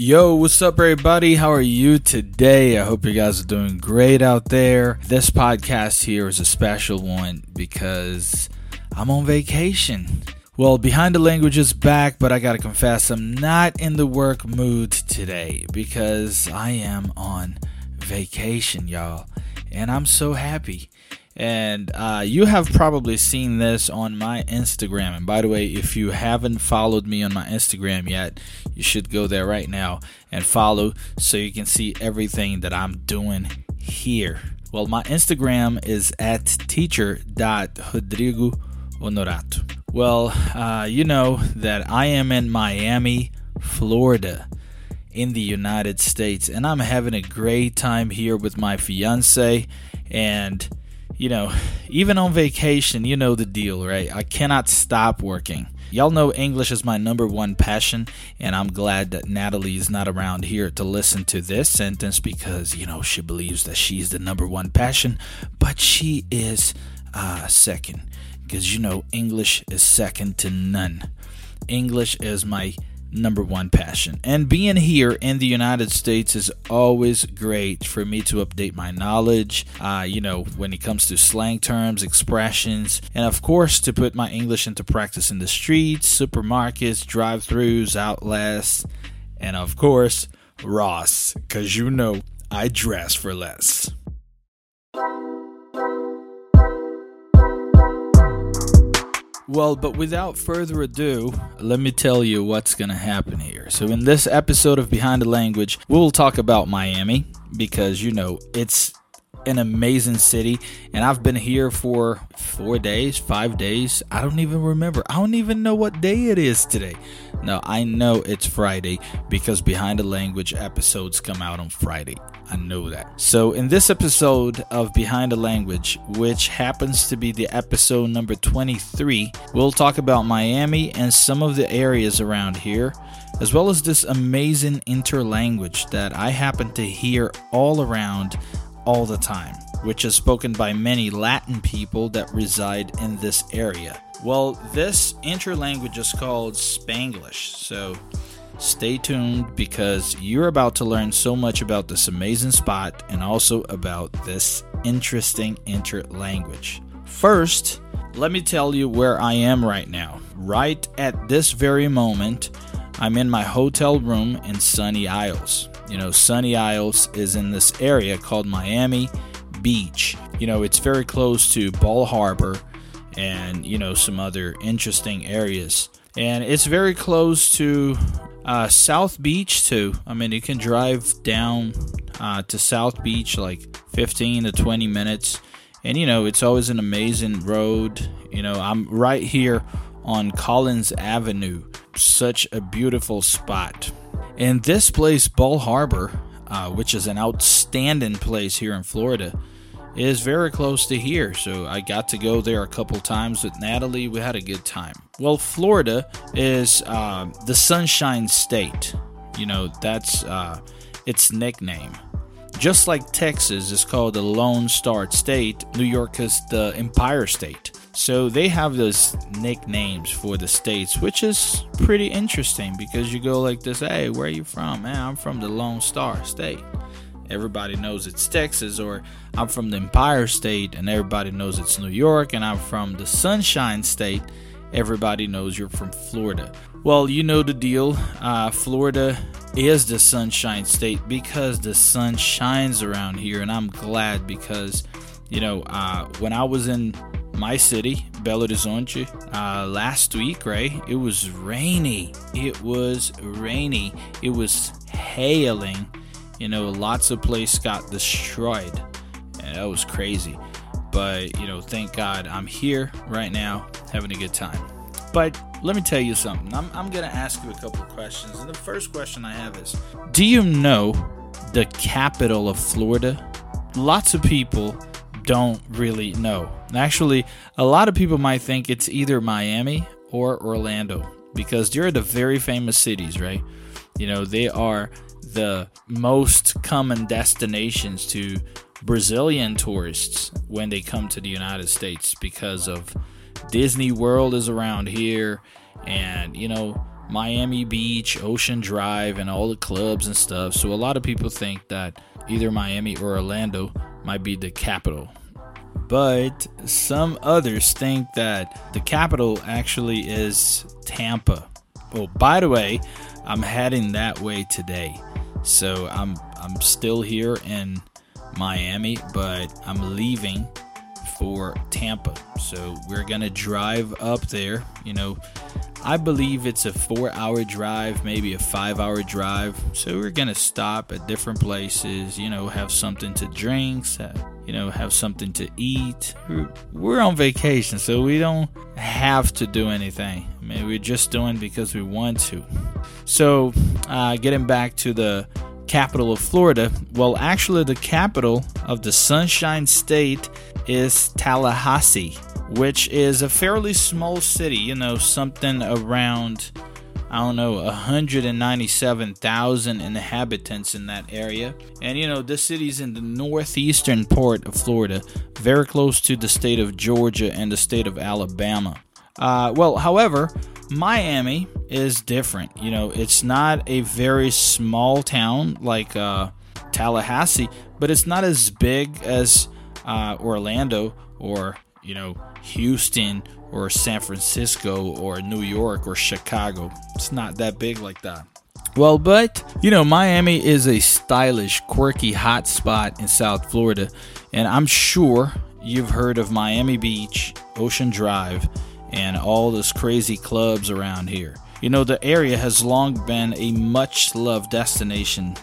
Yo, what's up, everybody? How are you today? I hope you guys are doing great out there. This podcast here is a special one because I'm on vacation. Well, Behind the Language is back, but I gotta confess, I'm not in the work mood today because I am on vacation, y'all. And I'm so happy. And uh, you have probably seen this on my Instagram. And by the way, if you haven't followed me on my Instagram yet, you should go there right now and follow so you can see everything that I'm doing here. Well, my Instagram is at teacher.rodrigo Well, uh, you know that I am in Miami, Florida in the United States, and I'm having a great time here with my fiance. And you know, even on vacation, you know the deal, right? I cannot stop working. Y'all know English is my number one passion, and I'm glad that Natalie is not around here to listen to this sentence because, you know, she believes that she's the number one passion, but she is uh, second because, you know, English is second to none. English is my number one passion. And being here in the United States is always great for me to update my knowledge, uh, you know, when it comes to slang terms, expressions, and of course to put my English into practice in the streets, supermarkets, drive throughs, outlets, and of course, Ross, because you know I dress for less. Well, but without further ado, let me tell you what's going to happen here. So, in this episode of Behind the Language, we'll talk about Miami because, you know, it's an amazing city and I've been here for four days, five days. I don't even remember. I don't even know what day it is today. No, I know it's Friday because Behind the Language episodes come out on Friday. I know that. So, in this episode of Behind the Language, which happens to be the episode number 23, we'll talk about Miami and some of the areas around here, as well as this amazing interlanguage that I happen to hear all around all the time, which is spoken by many Latin people that reside in this area. Well, this interlanguage is called Spanglish. So, Stay tuned because you're about to learn so much about this amazing spot and also about this interesting interlanguage. First, let me tell you where I am right now. Right at this very moment, I'm in my hotel room in Sunny Isles. You know, Sunny Isles is in this area called Miami Beach. You know, it's very close to Bal Harbour and, you know, some other interesting areas. And it's very close to uh, South Beach too. I mean, you can drive down uh, to South Beach like 15 to 20 minutes, and you know it's always an amazing road. You know, I'm right here on Collins Avenue, such a beautiful spot. And this place, Bal Harbour, uh, which is an outstanding place here in Florida is very close to here, so I got to go there a couple times with Natalie. We had a good time. Well, Florida is uh, the Sunshine State. You know, that's uh, its nickname. Just like Texas is called the Lone Star State, New York is the Empire State. So they have those nicknames for the states, which is pretty interesting because you go like this hey, where are you from? Man, I'm from the Lone Star State everybody knows it's Texas, or I'm from the Empire State and everybody knows it's New York, and I'm from the Sunshine State, everybody knows you're from Florida. Well, you know the deal. Uh, Florida is the Sunshine State because the sun shines around here, and I'm glad because, you know, uh, when I was in my city, Belo Horizonte, uh, last week, right? It was rainy. It was rainy. It was hailing you know, lots of places got destroyed. And that was crazy. But, you know, thank God I'm here right now having a good time. But let me tell you something. I'm, I'm going to ask you a couple of questions. And the first question I have is Do you know the capital of Florida? Lots of people don't really know. Actually, a lot of people might think it's either Miami or Orlando because they're the very famous cities, right? You know, they are the most common destinations to Brazilian tourists when they come to the United States because of Disney World is around here and you know Miami Beach, Ocean Drive, and all the clubs and stuff. So a lot of people think that either Miami or Orlando might be the capital. But some others think that the capital actually is Tampa. Well, by the way, I'm heading that way today. So I'm I'm still here in Miami, but I'm leaving for Tampa. So we're going to drive up there. You know, I believe it's a four hour drive, maybe a five hour drive. So we're going to stop at different places, you know, have something to drink, you know, have something to eat. We're on vacation, so we don't have to do anything. I mean, we're just doing because we want to. So, uh, getting back to the capital of Florida, well, actually, the capital of the Sunshine State is Tallahassee, which is a fairly small city, you know, something around, I don't know, 197,000 inhabitants in that area. And, you know, this city's in the northeastern part of Florida, very close to the state of Georgia and the state of Alabama. Uh, well, however, Miami is different. You know, it's not a very small town like uh, Tallahassee, but it's not as big as uh, Orlando or you know Houston or San Francisco or New York or Chicago. It's not that big like that. Well, but you know, Miami is a stylish, quirky hot spot in South Florida, and I'm sure you've heard of Miami Beach, Ocean Drive, and all those crazy clubs around here. You know, the area has long been a much loved destination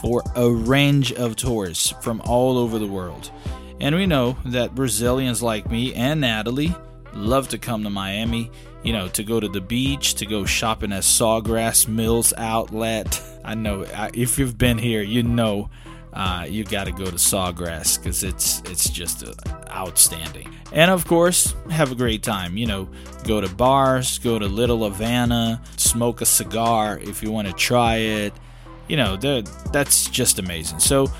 for a range of tourists from all over the world. And we know that Brazilians like me and Natalie love to come to Miami, you know, to go to the beach, to go shopping at Sawgrass Mills Outlet. I know if you've been here, you know uh, you got to go to Sawgrass because it's it's just uh, outstanding. And of course, have a great time. You know, go to bars, go to Little Havana, smoke a cigar if you want to try it. You know, that's just amazing. So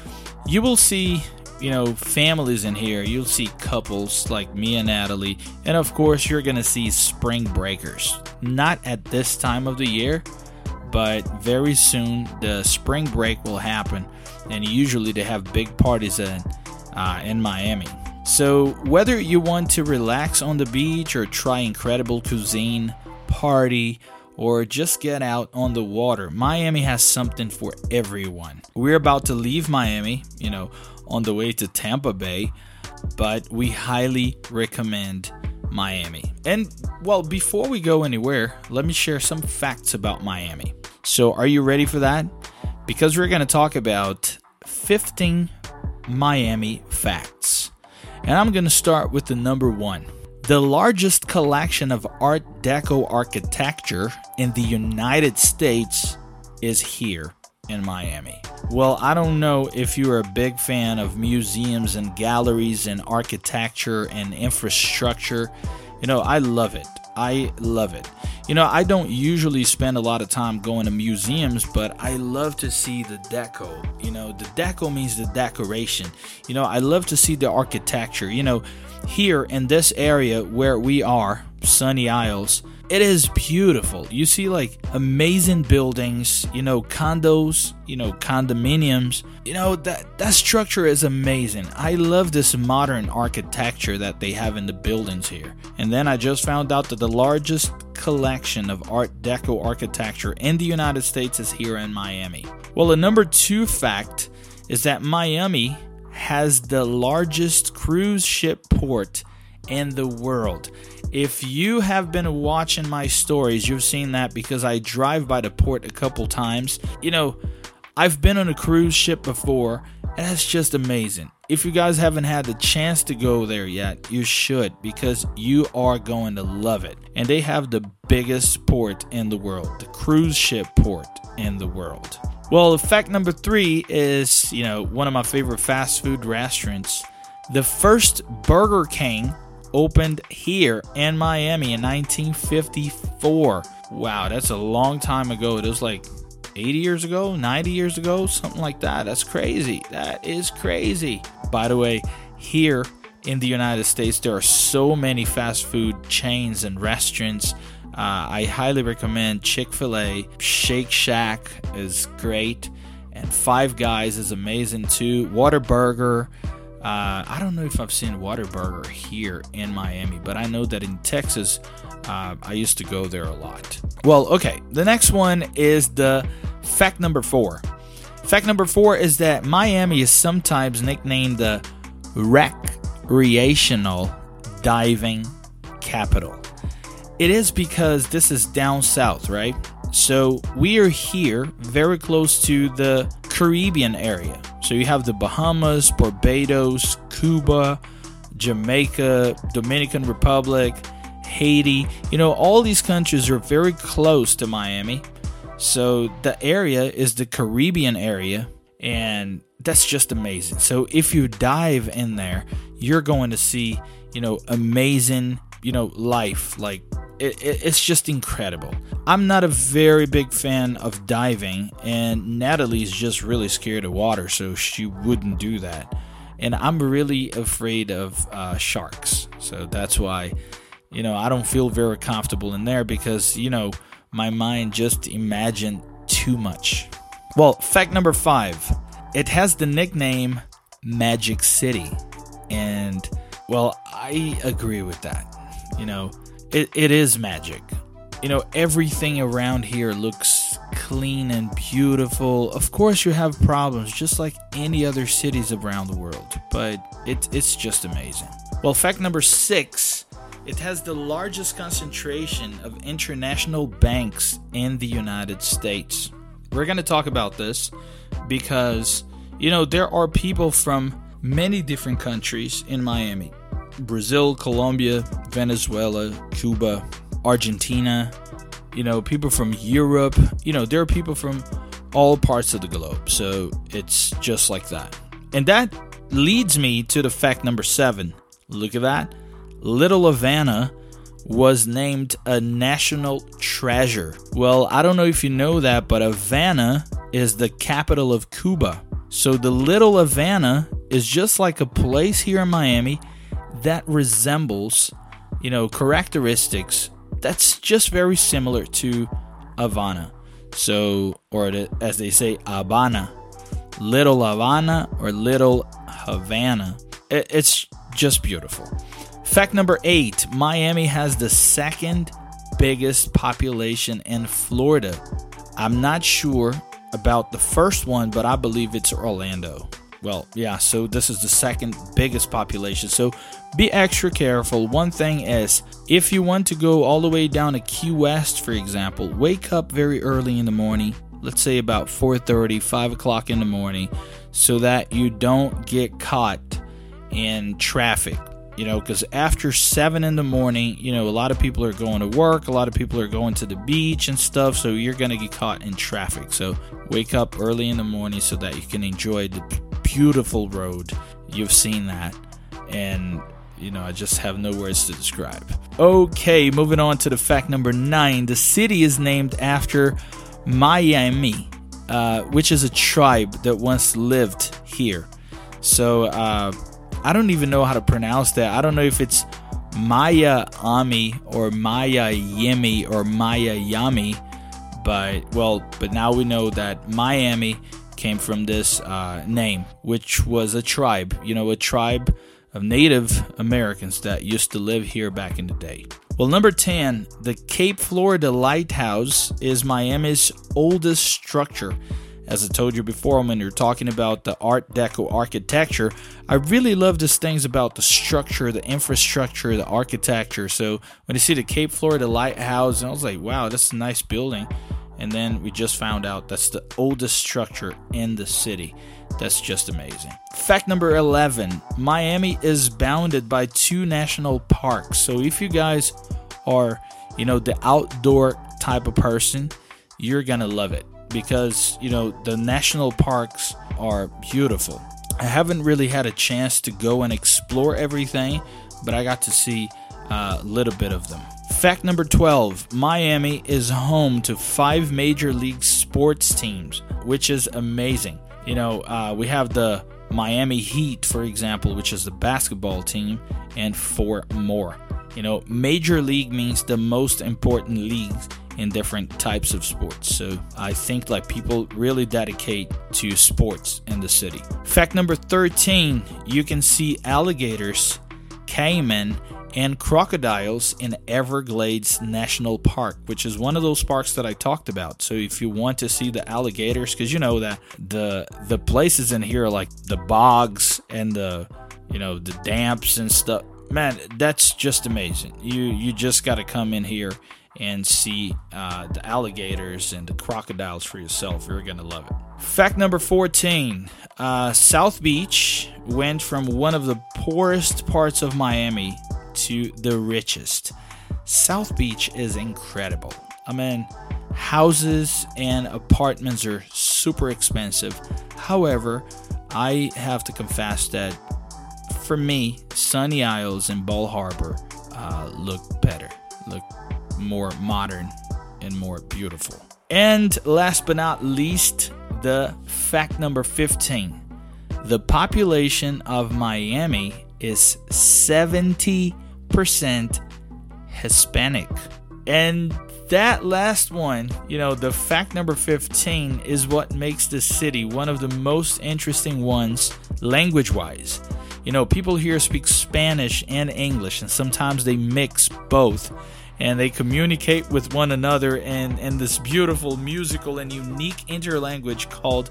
you will see you know, families in here. You'll see couples like me and Natalie. And of course, you're to see spring breakers. Not at this time of the year, but very soon the spring break will happen. And usually they have big parties in, uh, in Miami. So, whether you want to relax on the beach or try incredible cuisine, party, or just get out on the water, Miami has something for everyone. We're about to leave Miami, you know, on the way to Tampa Bay, but we highly recommend Miami. And well, before we go anywhere, let me share some facts about Miami. So, are you ready for that? Because we're going to talk about 15 Miami facts. And I'm going to start with the number one. The largest collection of Art Deco architecture in the United States is here in Miami. Well, I don't know if you're a big fan of museums and galleries and architecture and infrastructure. You know, I love it. I love it. You know, I don't usually spend a lot of time going to museums, but I love to see the deco. You know, the deco means the decoration. You know, I love to see the architecture. You know, here in this area where we are, Sunny Isles, it is beautiful. You see like amazing buildings, you know, condos, you know, condominiums. You know, that that structure is amazing. I love this modern architecture that they have in the buildings here. And then I just found out that the largest collection of Art Deco architecture in the United States is here in Miami. Well, the number 2 fact is that Miami has the largest cruise ship port in the world. If you have been watching my stories, you've seen that because I drive by the port a couple times. You know, I've been on a cruise ship before, and that's just amazing. If you guys haven't had the chance to go there yet, you should because you are going to love it. And they have the biggest port in the world, the cruise ship port in the world. Well, fact number three is, you know, one of my favorite fast food restaurants. The first Burger King opened here in Miami in 1954. Wow, that's a long time ago. It was like 80 years ago, 90 years ago, something like that. That's crazy. That is crazy. By the way, here in the United States, there are so many fast food chains and restaurants. Uh, I highly recommend Chick fil A. Shake Shack is great. And Five Guys is amazing too. Whataburger. Uh, I don't know if I've seen Whataburger here in Miami, but I know that in Texas, uh, I used to go there a lot. Well, okay. The next one is the fact number four. Fact number four is that Miami is sometimes nicknamed the recreational diving capital. It is because this is down south, right? So we are here very close to the Caribbean area. So you have the Bahamas, Barbados, Cuba, Jamaica, Dominican Republic, Haiti. You know, all these countries are very close to Miami. So the area is the Caribbean area, and that's just amazing. So if you dive in there, you're going to see, you know, amazing, you know, life. Like it, it, it's just incredible. I'm not a very big fan of diving, and Natalie's just really scared of water, so she wouldn't do that. And I'm really afraid of uh, sharks, so that's why, you know, I don't feel very comfortable in there because, you know, my mind just imagined too much. Well, fact number five it has the nickname Magic City. And, well, I agree with that. You know, it, it is magic. You know, everything around here looks clean and beautiful. Of course, you have problems just like any other cities around the world, but it, it's just amazing. Well, fact number six it has the largest concentration of international banks in the United States. We're going to talk about this because, you know, there are people from many different countries in Miami. Brazil, Colombia, Venezuela, Cuba, Argentina, you know, people from Europe, you know, there are people from all parts of the globe. So it's just like that. And that leads me to the fact number seven. Look at that. Little Havana was named a national treasure. Well, I don't know if you know that, but Havana is the capital of Cuba. So the Little Havana is just like a place here in Miami that resembles, you know, characteristics that's just very similar to Havana. So, or as they say, Habana, Little Havana or Little Havana. It's just beautiful. Fact number eight Miami has the second biggest population in Florida. I'm not sure about the first one, but I believe it's Orlando. Well, yeah, so this is the second biggest population. So be extra careful. One thing is, if you want to go all the way down to Key West, for example, wake up very early in the morning. Let's say about 4:30, 5 o'clock in the morning, so that you don't get caught in traffic. You know, because after seven in the morning, you know, a lot of people are going to work, a lot of people are going to the beach and stuff, so you're gonna get caught in traffic. So wake up early in the morning so that you can enjoy the beautiful road. You've seen that. And, you know, I just have no words to describe. Okay, moving on to the fact number nine. The city is named after Miami, uh, which is a tribe that once lived here. So, uh, I don't even know how to pronounce that. I don't know if it's Maya Ami or Maya Yemi or Maya Yami, but well, but now we know that Miami came from this uh, name, which was a tribe, you know, a tribe of Native Americans that used to live here back in the day. Well, number 10, the Cape Florida Lighthouse is Miami's oldest structure. As I told you before, when you're talking about the Art Deco architecture, I really love these things about the structure, the infrastructure, the architecture. So when you see the Cape Florida Lighthouse, I was like, wow, that's a nice building. And then we just found out that's the oldest structure in the city. That's just amazing. Fact number 11 Miami is bounded by two national parks. So if you guys are, you know, the outdoor type of person, you're going to love it because, you know, the national parks are beautiful. I haven't really had a chance to go and explore everything, but I got to see uh, a little bit of them. Fact number 12 Miami is home to five major league sports teams, which is amazing. You know, uh, we have the Miami Heat, for example, which is the basketball team, and four more. You know, major league means the most important leagues in different types of sports. So I think like people really dedicate to sports in the city. Fact number 13, you can see alligators, caiman, and crocodiles in Everglades National Park, which is one of those parks that I talked about. So if you want to see the alligators, because you know that the the places in here are like the bogs and the you know the damps and stuff. Man, that's just amazing. You you just got to come in here and see uh, the alligators and the crocodiles for yourself. You're gonna love it. Fact number 14: uh, South Beach went from one of the poorest parts of Miami to the richest. South Beach is incredible. I mean, houses and apartments are super expensive. However, I have to confess that for me, Sunny Isles and Bal Harbour uh, look better, look more modern and more beautiful. And last but not least, the fact number 15 the population of Miami is 70 percent Hispanic. And that last one, you know, the fact number 15 is what makes the city one of the most interesting ones language wise. You know, people here speak Spanish and English, and sometimes they mix both and they communicate with one another in, in this beautiful musical and unique interlanguage called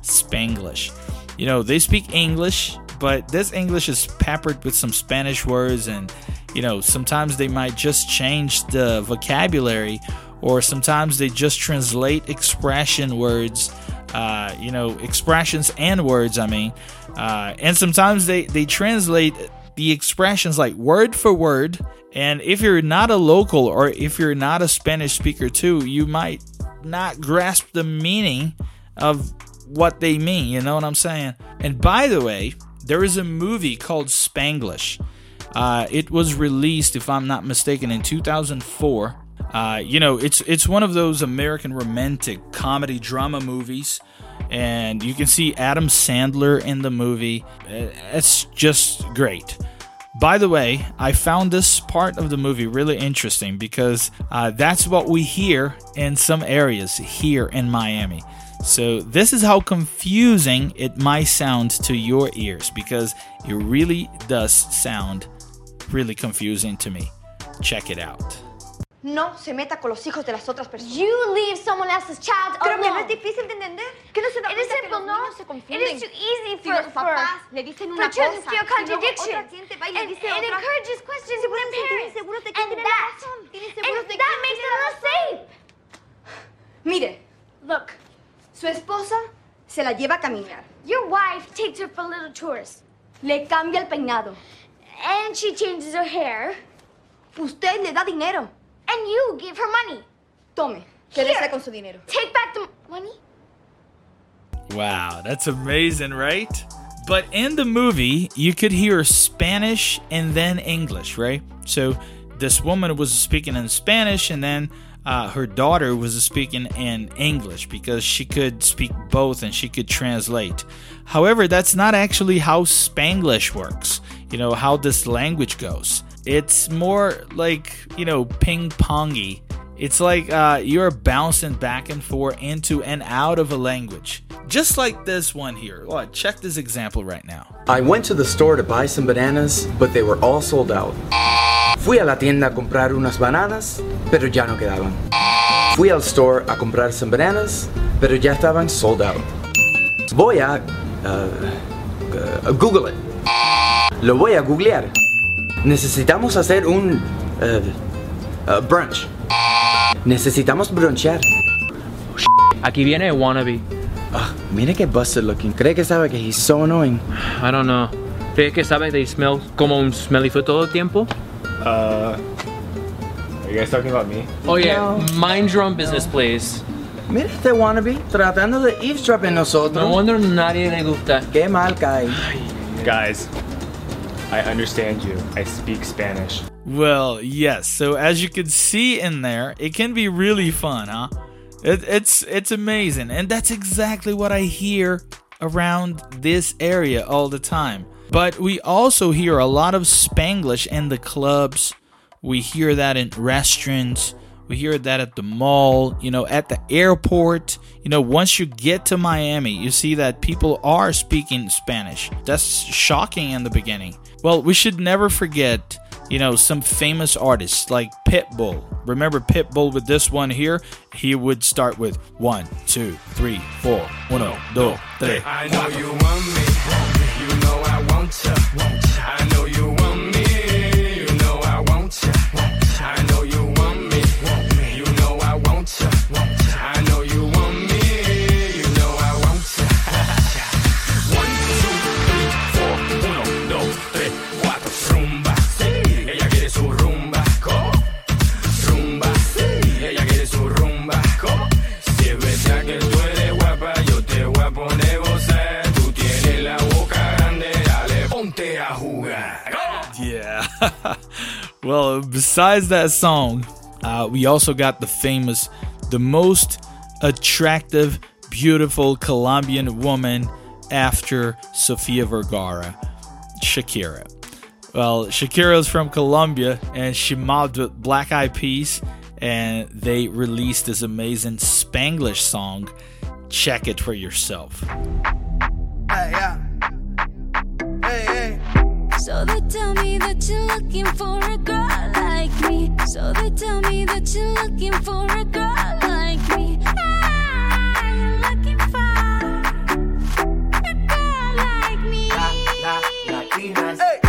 Spanglish. You know, they speak English, but this English is peppered with some Spanish words, and you know, sometimes they might just change the vocabulary, or sometimes they just translate expression words, uh, you know, expressions and words, I mean, uh, and sometimes they, they translate the expressions like word for word. And if you're not a local or if you're not a Spanish speaker too, you might not grasp the meaning of what they mean. You know what I'm saying? And by the way, there is a movie called Spanglish. Uh, it was released, if I'm not mistaken, in 2004. Uh, you know, it's it's one of those American romantic comedy drama movies, and you can see Adam Sandler in the movie. Uh, it's just great. By the way, I found this part of the movie really interesting because uh, that's what we hear in some areas here in Miami. So, this is how confusing it might sound to your ears because it really does sound really confusing to me. Check it out. No se meta con los hijos de las otras personas. You leave someone else's child Creo que no alone. es difícil de entender. ¿Qué no se da It is cuenta que simple, los no? niños se It confunden? is too easy Si for, los papás for, le dicen una children cosa to feel y luego otra gente va y le And, dice and otra, encourages questions se from pueden sentir parents. inseguros de que And tienen la that, razón. Tienen and seguros de que that tienen makes la them razón. unsafe. Mire, Look, su esposa se la lleva a caminar. your wife takes her for little tours. Le cambia el peinado. And she changes her hair. Usted le da dinero. And you give her money. Tome, Here. quédese con su dinero. Take back the money. Wow, that's amazing, right? But in the movie, you could hear Spanish and then English, right? So this woman was speaking in Spanish and then uh, her daughter was speaking in English because she could speak both and she could translate. However, that's not actually how Spanglish works, you know, how this language goes. It's more like, you know, ping pongy. It's like uh, you're bouncing back and forth into and out of a language. Just like this one here. Well, check this example right now. I went to the store to buy some bananas, but they were all sold out. Fui a la tienda a comprar unas bananas, pero ya no quedaban. Fui al store a comprar some bananas, pero ya estaban sold out. Voy a uh, uh, Google it. Lo voy a googlear. Necesitamos hacer un uh, uh, brunch. Necesitamos brunchar. Aquí viene Wannabe. Ah, mire que busted looking. Cree que sabe que he's so annoying. I don't know. ¿Crees que sabe they smell como un smelly foot todo el tiempo? Uh, are you guys talking about me? Oh yeah, mind your own business, please. Mira este wannabe tratando de eavesdrop en nosotros. No wonder nadie le gusta. Qué mal cae. Guys, I understand you. I speak Spanish. Well, yes. So as you can see in there, it can be really fun, huh? It, it's it's amazing, and that's exactly what I hear around this area all the time. But we also hear a lot of Spanglish in the clubs We hear that in restaurants. We hear that at the mall, you know, at the airport. You know, once you get to Miami, you see that people are speaking Spanish. That's shocking in the beginning. Well, we should never forget, you know, some famous artists like Pitbull. Remember Pitbull with this one here? He would start with one, two, three, four, uno, dos, tres. I know you want me. You know I want you. Besides that song, uh, we also got the famous, the most attractive, beautiful Colombian woman after Sofia Vergara, Shakira. Well, Shakira is from Colombia and she mobbed with Black Eyed Peas, and they released this amazing Spanglish song. Check it for yourself. Hey, yeah. Hey, hey. So they tell me that you're looking for a girl like me. So they tell me that you're looking for a girl like me. Ah, you're looking for a girl like me. Hey,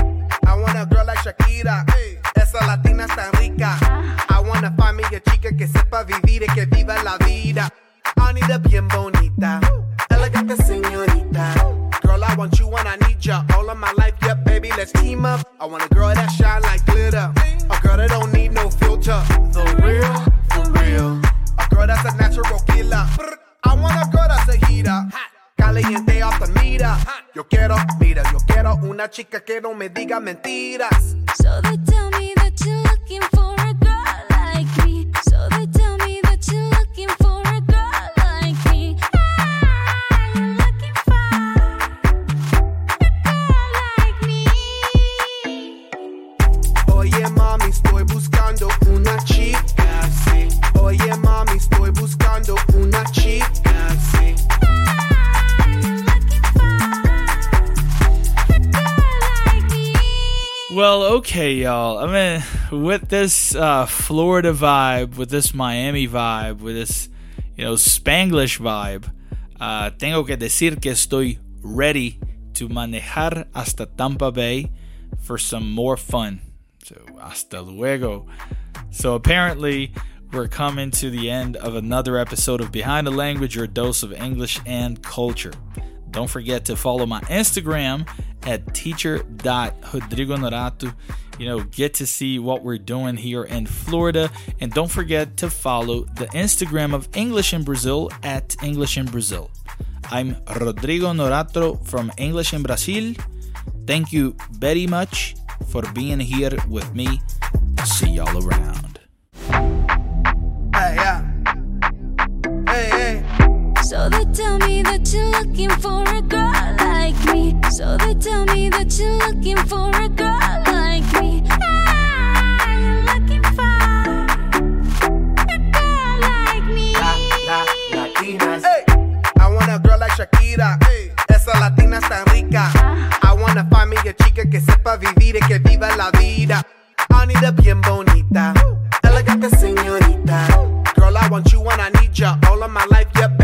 I want a girl like Shakira. Hey, esa latina es tan rica. I wanna find me a chica que sepa vivir y que viva la vida. Anita bien bonita, elegante señorita. Girl, I want you and I need ya all of my life. Yep, baby, let's team up. I want a girl that shine like meter. Yo quiero, mira, yo quiero una chica que no me diga mentiras. So they tell me that you're looking for a girl like me. So they tell me that you're looking for a girl like me. Ah, you're looking for a girl like me. Oye mami, estoy buscando una chica así. Oye mami, estoy buscando una Well, okay, y'all. I mean, with this uh, Florida vibe, with this Miami vibe, with this, you know, Spanglish vibe, uh, tengo que decir que estoy ready to manejar hasta Tampa Bay for some more fun. So, hasta luego. So, apparently, we're coming to the end of another episode of Behind the Language, your dose of English and culture. Don't forget to follow my Instagram at teacher.rodrigonorato. You know, get to see what we're doing here in Florida. And don't forget to follow the Instagram of English in Brazil at English in Brazil. I'm Rodrigo Norato from English in Brazil. Thank you very much for being here with me. See y'all around. You're looking for a girl like me. So they tell me that you're looking for a girl like me. Ah, you're looking for a girl like me. Hey, I want a girl like Shakira. Hey, esa latina es tan rica. I wanna find me a chica que sepa vivir y que viva la vida. Anita bien bonita, elegante señorita. Girl, I want you and I need ya all of my life.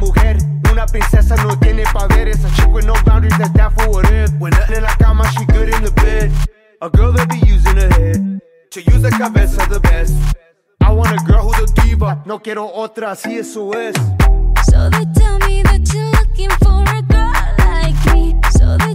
mujer, una princesa no tiene poderes. A chick with no boundaries, that's for whatever. When nothing in la cama, she good in the bed. A girl that be using her head to use the cabeza the best. I want a girl who's a diva, no quiero otra, así eso es. So they tell me that you're looking for a girl like me. So they